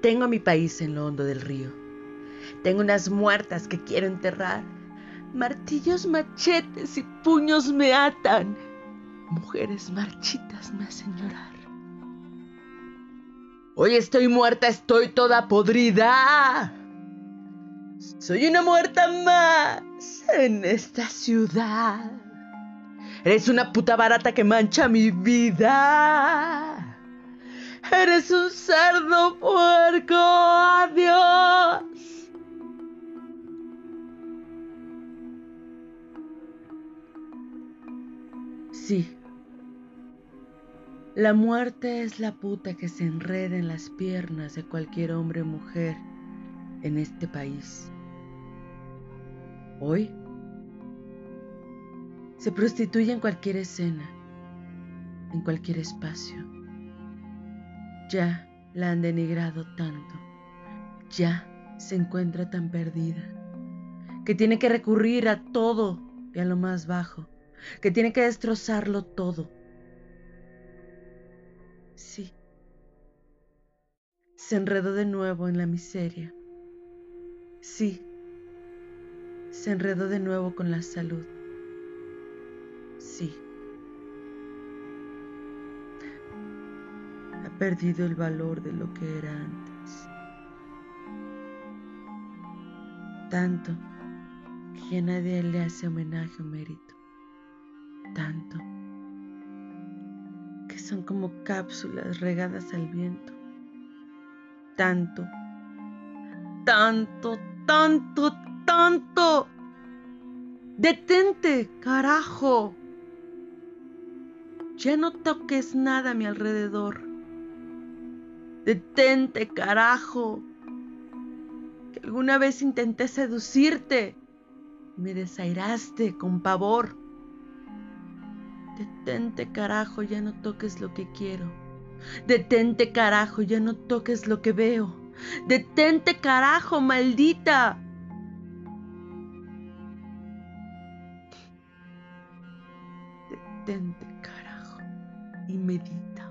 Tengo mi país en lo hondo del río. Tengo unas muertas que quiero enterrar. Martillos, machetes y puños me atan. Mujeres marchitas me hacen llorar. Hoy estoy muerta, estoy toda podrida. Soy una muerta más en esta ciudad. Eres una puta barata que mancha mi vida. Eres un cerdo puerco. Adiós. Sí. La muerte es la puta que se enreda en las piernas de cualquier hombre o mujer en este país. Hoy se prostituye en cualquier escena, en cualquier espacio. Ya la han denigrado tanto, ya se encuentra tan perdida, que tiene que recurrir a todo y a lo más bajo, que tiene que destrozarlo todo. Sí, se enredó de nuevo en la miseria. Sí, se enredó de nuevo con la salud. Sí. Perdido el valor de lo que era antes. Tanto que ya nadie le hace homenaje o mérito. Tanto que son como cápsulas regadas al viento. Tanto, tanto, tanto, tanto. Detente, carajo. Ya no toques nada a mi alrededor. Detente, carajo. Que alguna vez intenté seducirte. Me desairaste con pavor. Detente, carajo, ya no toques lo que quiero. Detente, carajo, ya no toques lo que veo. Detente, carajo, maldita. Detente, carajo, y medita.